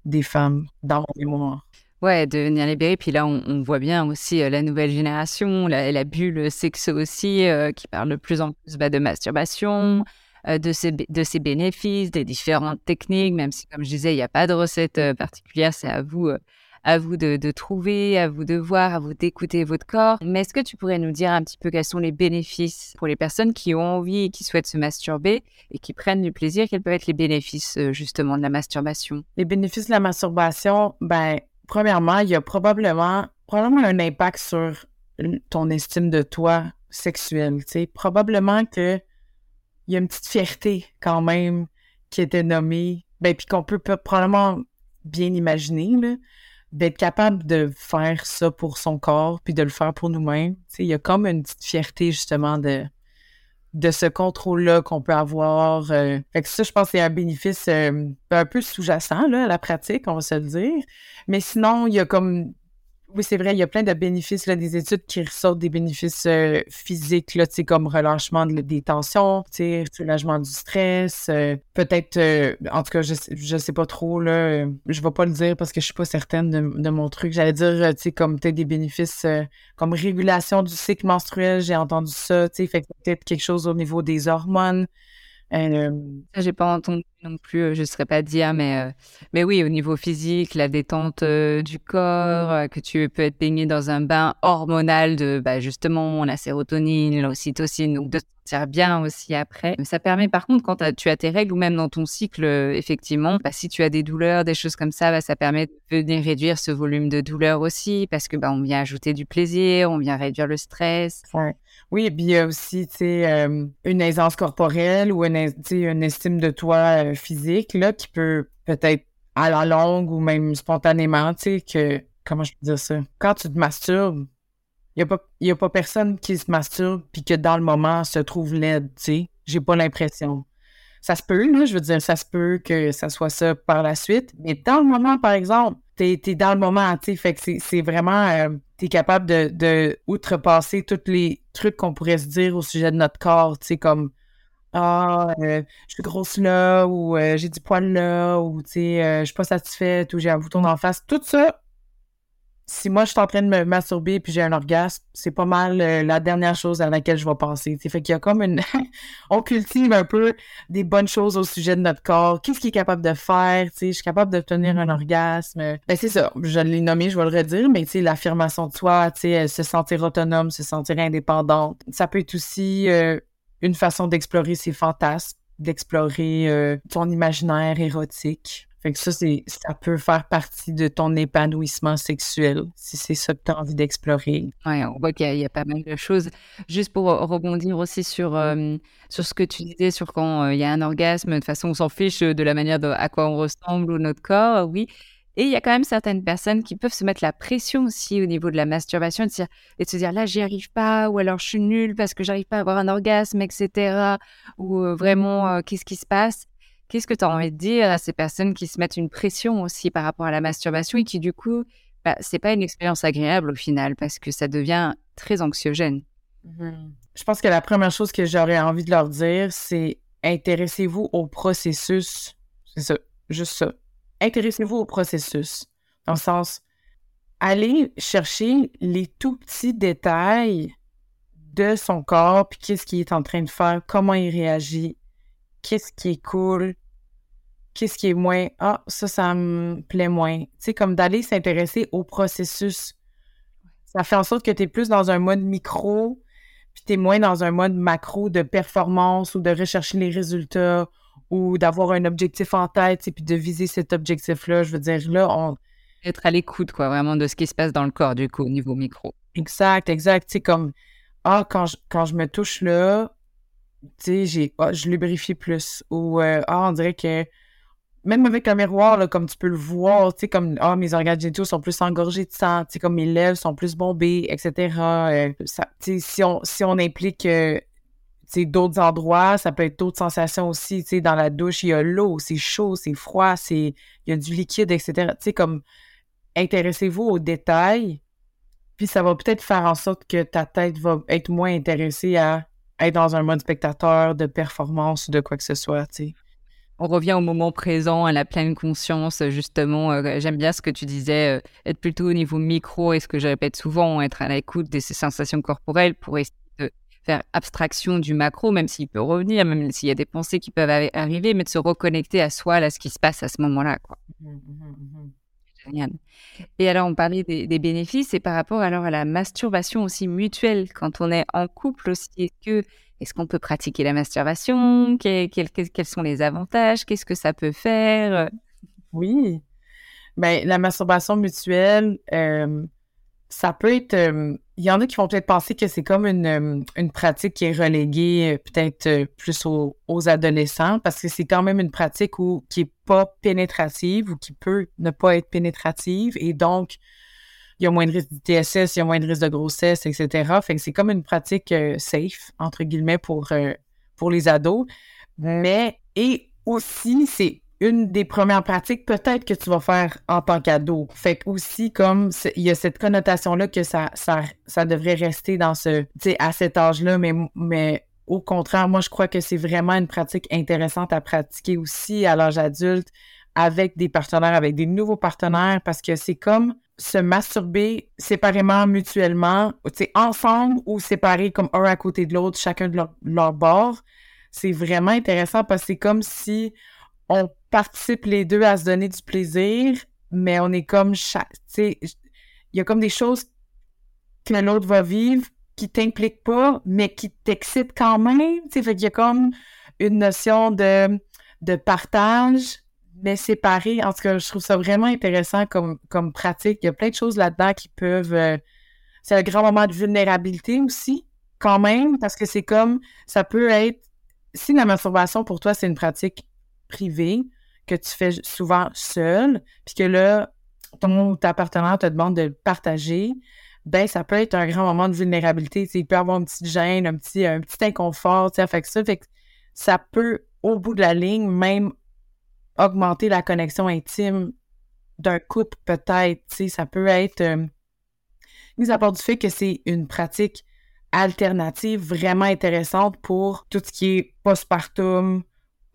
des femmes dans mon mémoire. Ouais, devenir libéré. Puis là, on, voit bien aussi euh, la nouvelle génération, la, la bulle sexo aussi, euh, qui parle de plus en plus bah, de masturbation, euh, de, ses, de ses bénéfices, des différentes techniques, même si, comme je disais, il n'y a pas de recette particulière, c'est à vous, à vous de, de, trouver, à vous de voir, à vous d'écouter votre corps. Mais est-ce que tu pourrais nous dire un petit peu quels sont les bénéfices pour les personnes qui ont envie et qui souhaitent se masturber et qui prennent du plaisir? Quels peuvent être les bénéfices justement de la masturbation? Les bénéfices de la masturbation, ben, premièrement, il y a probablement, probablement un impact sur ton estime de toi sexuelle. Probablement que il y a une petite fierté quand même qui était nommée, ben, puis qu'on peut probablement bien imaginer, d'être capable de faire ça pour son corps, puis de le faire pour nous-mêmes. Il y a comme une petite fierté, justement, de, de ce contrôle-là qu'on peut avoir. Euh. Fait que ça, je pense que c'est un bénéfice euh, un peu sous-jacent à la pratique, on va se le dire. Mais sinon, il y a comme oui, c'est vrai, il y a plein de bénéfices, là, des études qui ressortent des bénéfices euh, physiques, là, comme relâchement des tensions, soulagement du stress, euh, peut-être, euh, en tout cas, je, je sais pas trop, là, je vais pas le dire parce que je suis pas certaine de, mon truc. J'allais dire, tu sais, comme peut-être des bénéfices comme régulation du cycle menstruel, j'ai entendu ça, tu sais, fait peut-être quelque chose au niveau des hormones. Euh, j'ai pas entendu non plus, je ne saurais pas dire, mais, mais oui, au niveau physique, la détente du corps, que tu peux être baigné dans un bain hormonal de bah, justement la sérotonine, l'ocytocine, donc de bien aussi après. Ça permet par contre quand tu as tes règles ou même dans ton cycle, euh, effectivement, bah, si tu as des douleurs, des choses comme ça, bah, ça permet de venir réduire ce volume de douleur aussi parce que bah, on vient ajouter du plaisir, on vient réduire le stress. Oui, et puis il y a aussi euh, une aisance corporelle ou une, une estime de toi euh, physique là, qui peut peut-être à la longue ou même spontanément, tu sais, que, comment je peux dire ça? Quand tu te masturbes, il n'y a, pas personne qui se masturbe puis que dans le moment se trouve laide, tu sais. J'ai pas l'impression. Ça se peut, là, je veux dire, ça se peut que ça soit ça par la suite. Mais dans le moment, par exemple, t'es es dans le moment, tu sais. Fait que c'est vraiment... Euh, t'es capable de, de outrepasser tous les trucs qu'on pourrait se dire au sujet de notre corps, tu sais, comme... Ah, euh, je suis grosse là, ou euh, j'ai du poil là, ou tu sais, je suis pas satisfaite, ou j'ai un bouton d'en face. Tout ça, si moi je suis en train de me masturber puis j'ai un orgasme, c'est pas mal euh, la dernière chose à laquelle je vais penser. T'sais. Fait qu'il y a comme une. on cultive un peu des bonnes choses au sujet de notre corps. Qu'est-ce qu'il est capable de faire? T'sais? Je suis capable d'obtenir un orgasme. Ben, c'est ça. Je l'ai nommé, je vais le redire, mais l'affirmation de soi, se sentir autonome, se sentir indépendante. Ça peut être aussi euh, une façon d'explorer ses fantasmes, d'explorer euh, ton imaginaire érotique. Fait que ça, c'est, ça peut faire partie de ton épanouissement sexuel, si c'est ça que tu as envie d'explorer. Oui, on voit qu'il y, a pas mal de choses. Juste pour rebondir aussi sur, euh, sur ce que tu disais, sur quand euh, il y a un orgasme, de toute façon, on s'en fiche de la manière à quoi on ressemble ou notre corps, oui. Et il y a quand même certaines personnes qui peuvent se mettre la pression aussi au niveau de la masturbation et de se dire, et de se dire là, j'y arrive pas, ou alors je suis nulle parce que j'arrive pas à avoir un orgasme, etc. Ou euh, vraiment, qu'est-ce qui se passe? Qu'est-ce que tu as envie de dire à ces personnes qui se mettent une pression aussi par rapport à la masturbation et qui, du coup, bah, c'est pas une expérience agréable au final parce que ça devient très anxiogène? Mmh Je pense que la première chose que j'aurais envie de leur dire, c'est intéressez-vous au processus. C'est ça, juste ça. Intéressez-vous au processus. Dans le sens, allez chercher les tout petits détails de son corps, puis qu'est-ce qu'il est en train de faire, comment il réagit, qu'est-ce qui est cool, qu'est-ce qui est moins, ah, ça, ça me plaît moins. Tu sais, comme d'aller s'intéresser au processus. Ça fait en sorte que tu es plus dans un mode micro, puis tu es moins dans un mode macro de performance ou de rechercher les résultats ou d'avoir un objectif en tête, et puis de viser cet objectif-là. Je veux dire, là, on. Être à l'écoute, quoi, vraiment, de ce qui se passe dans le corps, du coup, au niveau micro. Exact, exact. Tu sais, comme, ah, quand je, quand je me touche là, tu sais, j'ai, ah, je lubrifie plus. Ou, euh, ah, on dirait que, même avec un miroir, comme tu peux le voir, tu sais, comme, ah, mes organes génitaux sont plus engorgés de sang, comme mes lèvres sont plus bombées, etc. Euh, si on, si on implique, euh, d'autres endroits, ça peut être d'autres sensations aussi, tu dans la douche, il y a l'eau, c'est chaud, c'est froid, c'est, il y a du liquide, etc. Tu sais, comme, intéressez-vous aux détails, puis ça va peut-être faire en sorte que ta tête va être moins intéressée à être dans un mode spectateur de performance ou de quoi que ce soit. On revient au moment présent, à la pleine conscience, justement. Euh, j'aime bien ce que tu disais, euh, être plutôt au niveau micro, et ce que je répète souvent, être à l'écoute de ces sensations corporelles pour essayer de faire abstraction du macro, même s'il peut revenir, même s'il y a des pensées qui peuvent arriver, mais de se reconnecter à soi, à ce qui se passe à ce moment-là. Mmh, mmh, mmh, Génial. Et alors, on parlait des, bénéfices et par rapport alors à la masturbation aussi mutuelle, quand on est en couple aussi, est-ce que est-ce qu'on peut pratiquer la masturbation? Quels, sont les avantages? Qu'est-ce que ça peut faire? Oui. Ben, la masturbation mutuelle, euh, ça peut être. Euh, il y en a qui vont peut-être penser que c'est comme une, euh, une, pratique qui est reléguée peut-être plus aux, adolescents parce que c'est quand même une pratique qui n'est pas pénétrative ou qui peut ne pas être pénétrative et donc il y a moins de risque d'ITSS, il y a moins de risque de grossesse, etc. Fait que c'est comme une pratique safe, entre guillemets, pour, pour les ados. Mais, et aussi, c'est une des premières pratiques peut-être que tu vas faire en tant qu'ado. Fait que aussi comme il y a cette connotation là que ça ça, ça devrait rester dans ce tu sais à cet âge-là mais mais au contraire, moi je crois que c'est vraiment une pratique intéressante à pratiquer aussi à l'âge adulte avec des partenaires avec des nouveaux partenaires parce que c'est comme se masturber séparément mutuellement, tu sais ensemble ou séparés comme un à côté de l'autre, chacun de leur, leur bord. C'est vraiment intéressant parce que c'est comme si on participe les deux à se donner du plaisir, mais on est comme chaque. Il y a comme des choses que l'autre va vivre qui t'impliquent pas, mais qui t'excitent quand même. Fait qu'il y a comme une notion de, de partage, mais séparé. En tout cas, je trouve ça vraiment intéressant comme, comme pratique. Il y a plein de choses là-dedans qui peuvent. Euh, c'est un grand moment de vulnérabilité aussi, quand même, parce que c'est comme. Ça peut être. Si la masturbation pour toi, c'est une pratique privée, que tu fais souvent seul, puis que là, ton ta partenaire te demande de le partager, ben ça peut être un grand moment de vulnérabilité. Il peut y avoir une petite gêne, un petit, un petit inconfort, fait que ça, fait que ça peut, au bout de la ligne, même augmenter la connexion intime d'un couple, peut-être. Ça peut être euh, mis à part du fait que c'est une pratique alternative vraiment intéressante pour tout ce qui est postpartum,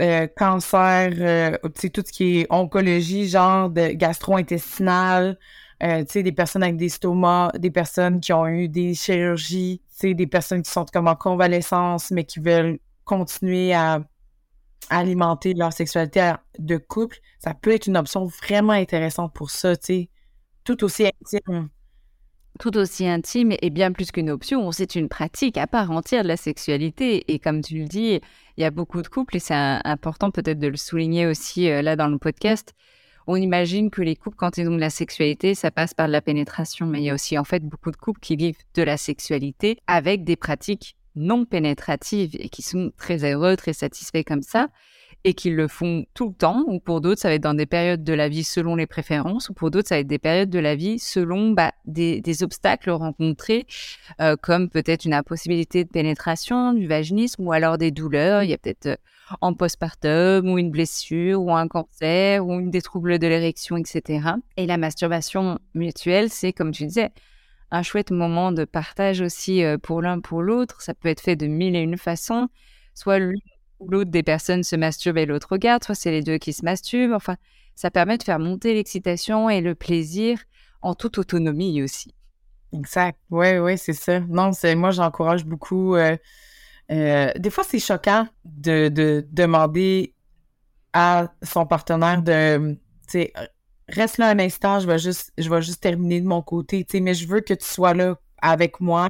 euh, cancer, euh, tout ce qui est oncologie, genre de gastro-intestinal, des personnes avec des stomas, des personnes qui ont eu des chirurgies, des personnes qui sont comme en convalescence, mais qui veulent continuer à, alimenter leur sexualité de couple, ça peut être une option vraiment intéressante pour ça, tout aussi intime tout aussi intime et bien plus qu'une option, c'est une pratique à part entière de la sexualité. Et comme tu le dis, il y a beaucoup de couples, et c'est important peut-être de le souligner aussi euh, là dans le podcast, on imagine que les couples, quand ils ont de la sexualité, ça passe par de la pénétration. Mais il y a aussi en fait beaucoup de couples qui vivent de la sexualité avec des pratiques non pénétratives et qui sont très heureux, très satisfaits comme ça et qu'ils le font tout le temps, ou pour d'autres, ça va être dans des périodes de la vie selon les préférences, ou pour d'autres, ça va être des périodes de la vie selon bah, des, obstacles rencontrés, euh, comme peut-être une impossibilité de pénétration, du vaginisme, ou alors des douleurs. Il y a peut-être euh, en postpartum, ou une blessure, ou un cancer, ou des troubles de l'érection, etc. Et la masturbation mutuelle, c'est, comme tu disais, un chouette moment de partage aussi euh, pour l'un pour l'autre. Ça peut être fait de mille et une façons. Soit l'autre des personnes se masturbe et l'autre regarde, soit c'est les deux qui se masturbent. Enfin, ça permet de faire monter l'excitation et le plaisir en toute autonomie aussi. Exact. Oui, oui, c'est ça. Non, moi, j'encourage beaucoup. Euh, euh, des fois, c'est choquant de, demander à son partenaire de, reste là un instant, je vais juste, je vais juste terminer de mon côté, tu mais je veux que tu sois là avec moi,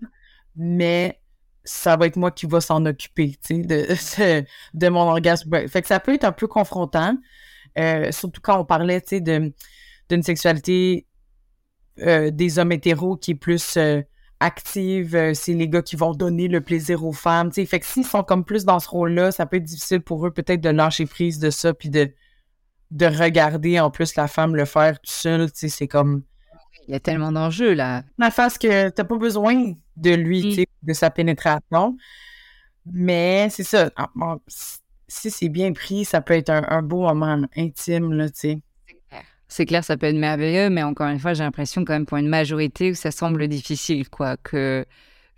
mais ça va être moi qui va s'en occuper, tu sais, de, de mon orgasme. Fait que ça peut être un peu confrontant, euh, surtout quand on parlait, tu sais, d'une sexualité euh, des hommes hétéros qui est plus euh, active, euh, c'est les gars qui vont donner le plaisir aux femmes. sais. Fait que s'ils sont comme plus dans ce rôle-là, ça peut être difficile pour eux peut-être de lâcher prise de ça, puis de, de regarder en plus la femme le faire tout seul. C'est comme. Il y a tellement d'enjeux là. La face que t'as pas besoin de lui, tu sais, de sa pénétration. Mais c'est ça. Ah, si c'est bien pris, ça peut être un, un beau moment intime, là, tu sais c'est clair, ça peut être merveilleux, mais encore une fois, j'ai l'impression quand même pour une majorité où ça semble difficile, quoi, que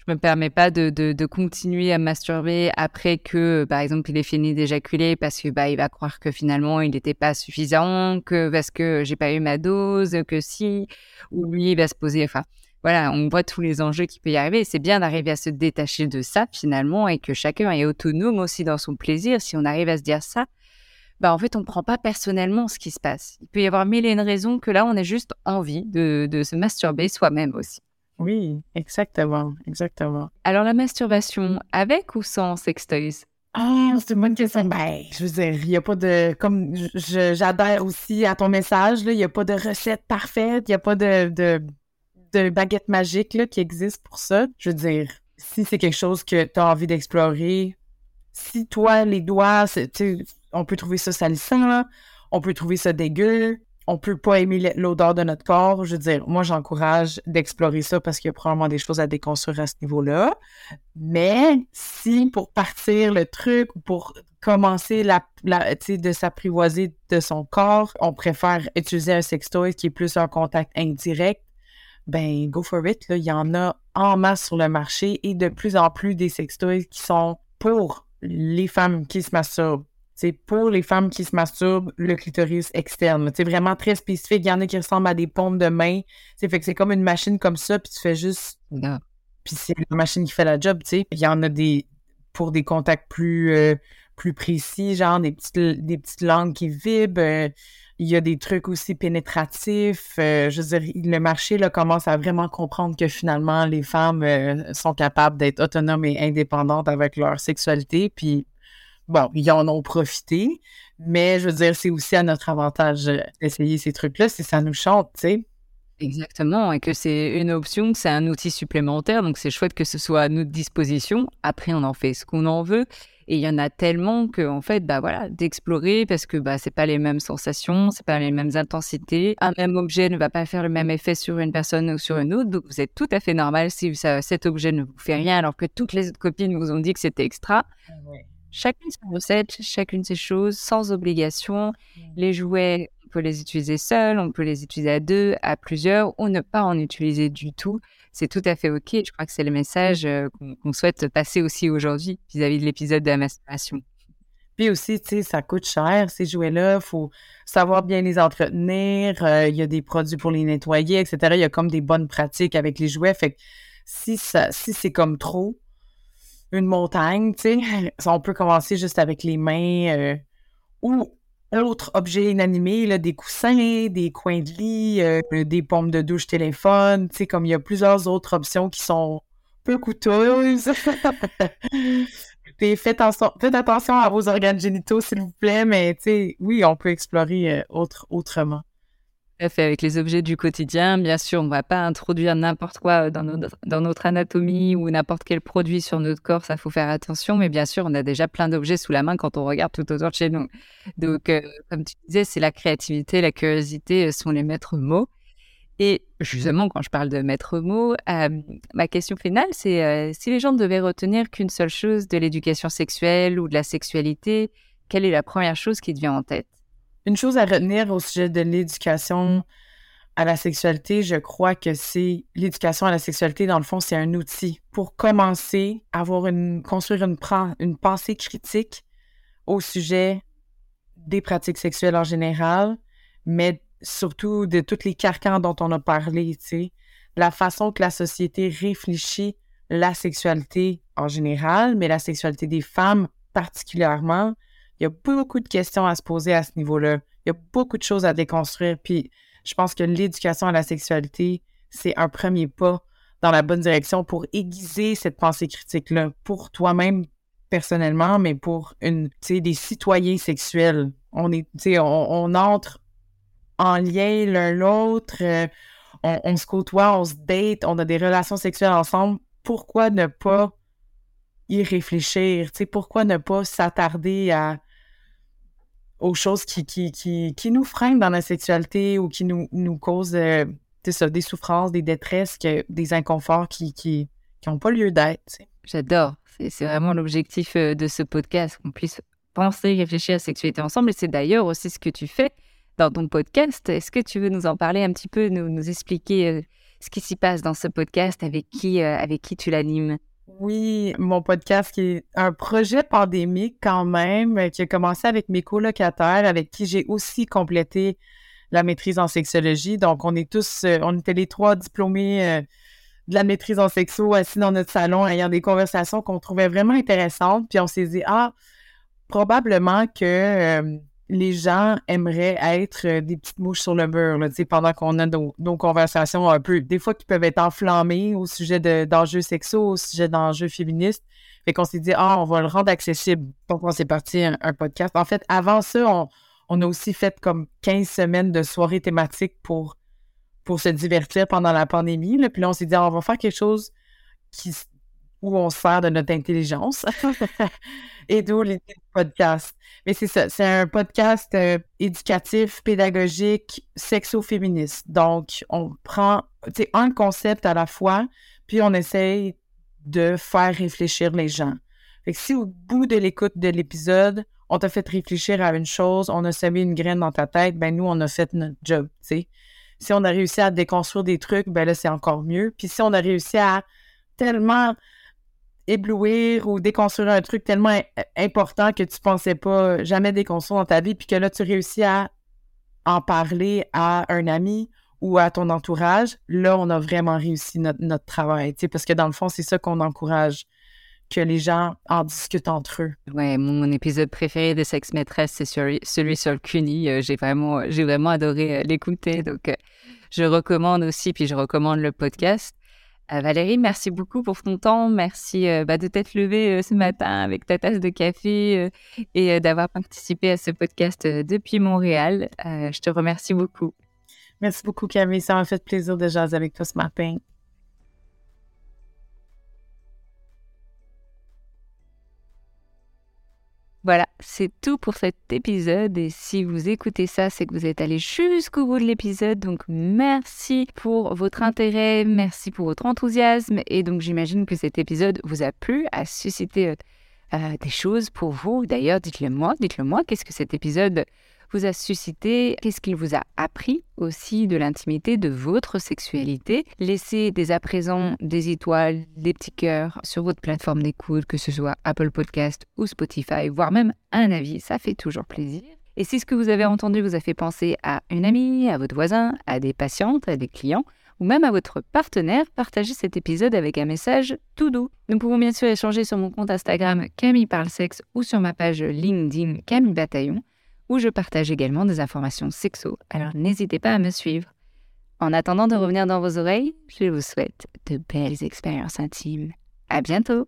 me permets pas de, de, continuer à masturber après que, par exemple, il ait fini d'éjaculer parce que bah il va croire que finalement il n'était pas suffisant, que parce que j'ai pas eu ma dose, que si, ou lui il va se poser, enfin. Voilà, on voit tous les enjeux qui peut y arriver. C'est bien d'arriver à se détacher de ça finalement et que chacun est autonome aussi dans son plaisir. Si on arrive à se dire ça, bah en fait, on ne prend pas personnellement ce qui se passe. Il peut y avoir mille et une raisons que là, on a juste envie de, de se masturber soi-même aussi. Oui, exactement, exactement. Alors, la masturbation, avec ou sans sextoys? Ah, c'est une bonne question. Ben, je veux dire, il n'y a pas de. Comme j'adhère aussi à ton message, il n'y a pas de recette parfaite, il n'y a pas de, de, de, baguette magique là, qui existe pour ça. Je veux dire, si c'est quelque chose que tu as envie d'explorer, si toi, les doigts, on peut trouver ça salissant, on peut trouver ça dégueu, on peut pas aimer l'odeur de notre corps. Je veux dire, moi, j'encourage d'explorer ça parce qu'il y a probablement des choses à déconstruire à ce niveau-là. Mais si pour partir le truc ou pour commencer la, la de s'apprivoiser de son corps, on préfère utiliser un sextoy qui est plus un contact indirect, ben go for it. Il y en a en masse sur le marché et de plus en plus des sextoys qui sont pour les femmes qui se masturbent c'est pour les femmes qui se masturbent, le clitoris externe. C'est vraiment très spécifique. Il y en a qui ressemblent à des pompes de main. C'est fait que c'est comme une machine comme ça, puis tu fais juste. Puis c'est la machine qui fait la job, tu sais. Il y en a des pour des contacts plus, euh, plus précis, genre des petites, des petites langues qui vibrent. Euh, il y a des trucs aussi pénétratifs. Euh, je veux dire, le marché là, commence à vraiment comprendre que finalement, les femmes sont capables d'être autonomes et indépendantes avec leur sexualité. Puis bon, ils en ont profité, mais je veux dire, c'est aussi à notre avantage d'essayer ces trucs-là si ça nous chante, tu sais. Exactement, et que c'est une option, c'est un outil supplémentaire, donc c'est chouette que ce soit à notre disposition. Après, on en fait ce qu'on en veut, et il y en a tellement que, en fait, bah voilà, d'explorer parce que bah c'est pas les mêmes sensations, c'est pas les mêmes intensités. Un même objet ne va pas faire le même effet sur une personne ou sur une autre, donc vous êtes tout à fait normal si cet objet ne vous fait rien alors que toutes les autres copines vous ont dit que c'était extra. Ah chacune ses recettes, chacune ses choses, sans obligation. Les jouets, on peut les utiliser seuls, on peut les utiliser à deux, à plusieurs, ou ne pas en utiliser du tout. C'est tout à fait OK. Je crois que c'est le message euh, qu'on souhaite passer aussi aujourd'hui vis-à-vis de l'épisode de la masturbation. Puis aussi, tu sais, ça coûte cher, ces jouets-là. Il faut savoir bien les entretenir. Euh, il y a des produits pour les nettoyer, etc. Il y a comme des bonnes pratiques avec les jouets. Fait que si, ça, si c'est comme trop, une montagne, tu sais. On peut commencer juste avec les mains euh, ou autre objet inanimé, des coussins, des coins de lit, euh, des pompes de douche téléphone, tu sais, comme il y a plusieurs autres options qui sont peu coûteuses. faites, attention à vos organes génitaux, s'il vous plaît, mais tu sais, oui, on peut explorer euh, autre, autrement fait, avec les objets du quotidien, bien sûr, on ne va pas introduire n'importe quoi dans notre, dans notre anatomie ou n'importe quel produit sur notre corps, ça faut faire attention, mais bien sûr, on a déjà plein d'objets sous la main quand on regarde tout autour de chez nous. Donc, euh, comme tu disais, c'est la créativité, la curiosité euh, sont les maîtres mots. Et justement, quand je parle de maîtres mots, euh, ma question finale, c'est si les gens devaient retenir qu'une seule chose de l'éducation sexuelle ou de la sexualité, quelle est la première chose qui te vient en tête? Une chose à retenir au sujet de l'éducation à la sexualité, je crois que c'est l'éducation à la sexualité, dans le fond, c'est un outil pour commencer à avoir une, construire une, une pensée critique au sujet des pratiques sexuelles en général, mais surtout de tous les carcans dont on a parlé, tu sais, la façon que la société réfléchit la sexualité en général, mais la sexualité des femmes particulièrement, il y a beaucoup de questions à se poser à ce niveau-là. Il y a beaucoup de choses à déconstruire. Puis je pense que l'éducation à la sexualité, c'est un premier pas dans la bonne direction pour aiguiser cette pensée critique-là pour toi-même personnellement, mais pour une, des citoyens sexuels. On est, on, on entre en lien l'un l'autre. Euh, on, se côtoie, on se date, on a des relations sexuelles ensemble. Pourquoi ne pas y réfléchir? pourquoi ne pas s'attarder à aux choses qui, qui, qui, qui, nous freinent dans la sexualité ou qui nous, nous causent euh, ça, des souffrances, des détresses, des inconforts qui n'ont qui pas lieu d'être. J'adore. C'est vraiment l'objectif euh, de ce podcast, qu'on puisse penser, réfléchir à la sexualité ensemble. Et c'est d'ailleurs aussi ce que tu fais dans ton podcast. Est-ce que tu veux nous en parler un petit peu, nous, nous expliquer euh, ce qui s'y passe dans ce podcast, avec qui, euh, avec qui tu l'animes? Oui, mon podcast qui est un projet pandémique quand même, qui a commencé avec mes colocataires, avec qui j'ai aussi complété la maîtrise en sexologie. Donc, on est tous, on était les trois diplômés de la maîtrise en sexo assis dans notre salon, ayant des conversations qu'on trouvait vraiment intéressantes. Puis on s'est dit, ah, probablement que euh, les gens aimeraient être euh, des petites mouches sur le mur, là, pendant qu'on a nos, conversations un peu, des fois qui peuvent être enflammées au sujet d'enjeux sexuels, au sujet d'enjeux féministes. Fait qu'on s'est dit, ah, on va le rendre accessible. Donc, on s'est parti un, podcast. En fait, avant ça, on, a aussi fait comme 15 semaines de soirées thématiques pour se divertir pendant la pandémie. Puis là, on s'est dit, ah, on va faire quelque chose qui, où on sert de notre intelligence. Et d'où les podcasts. Mais c'est ça, c'est un podcast euh, éducatif, pédagogique, sexo-féministe. Donc, on prend un concept à la fois, puis on essaye de faire réfléchir les gens. Fait que si au bout de l'écoute de l'épisode, on t'a fait réfléchir à une chose, on a semé une graine dans ta tête, ben nous, on a fait notre job. Si on a réussi à déconstruire des trucs, ben là, c'est encore mieux. Puis si on a réussi à tellement éblouir ou déconstruire un truc tellement important que tu pensais pas jamais déconstruire dans ta vie, puis que là, tu réussis à en parler à un ami ou à ton entourage, là, on a vraiment réussi notre, notre travail, parce que dans le fond, c'est ça qu'on encourage que les gens en discutent entre eux. Ouais, mon, épisode préféré de Sex Maîtresse, c'est celui sur le CUNY. Euh, j'ai vraiment, j'ai adoré euh, l'écouter. Donc, euh, je recommande aussi, puis je recommande le podcast. Valérie, merci beaucoup pour ton temps. Merci bah, de t'être levée ce matin avec ta tasse de café et d'avoir participé à ce podcast depuis Montréal. je te remercie beaucoup. Merci beaucoup, Camille. Ça m'a fait plaisir de jaser avec toi ce matin. Voilà, c'est tout pour cet épisode. Et si vous écoutez ça, c'est que vous êtes allé jusqu'au bout de l'épisode. Donc merci pour votre intérêt, merci pour votre enthousiasme. Et donc j'imagine que cet épisode vous a plu, a suscité euh, euh, des choses pour vous. D'ailleurs, dites-le moi, dites-le moi, qu'est-ce que cet épisode vous a suscité, qu'est-ce qu'il vous a appris aussi de l'intimité de votre sexualité? Laissez dès à présent des étoiles, des petits cœurs sur votre plateforme d'écoute, que ce soit Apple Podcast ou Spotify, voire même un avis, ça fait toujours plaisir. Et si ce que vous avez entendu vous a fait penser à une amie, à votre voisin, à des patientes, à des clients, ou même à votre partenaire, partagez cet épisode avec un message tout doux. Nous pouvons bien sûr échanger sur mon compte Instagram Camille Parle Sexe ou sur ma page LinkedIn Camille Bataillon où je partage également des informations sexo, alors n'hésitez pas à me suivre. En attendant de revenir dans vos oreilles, je vous souhaite de belles expériences intimes. À bientôt!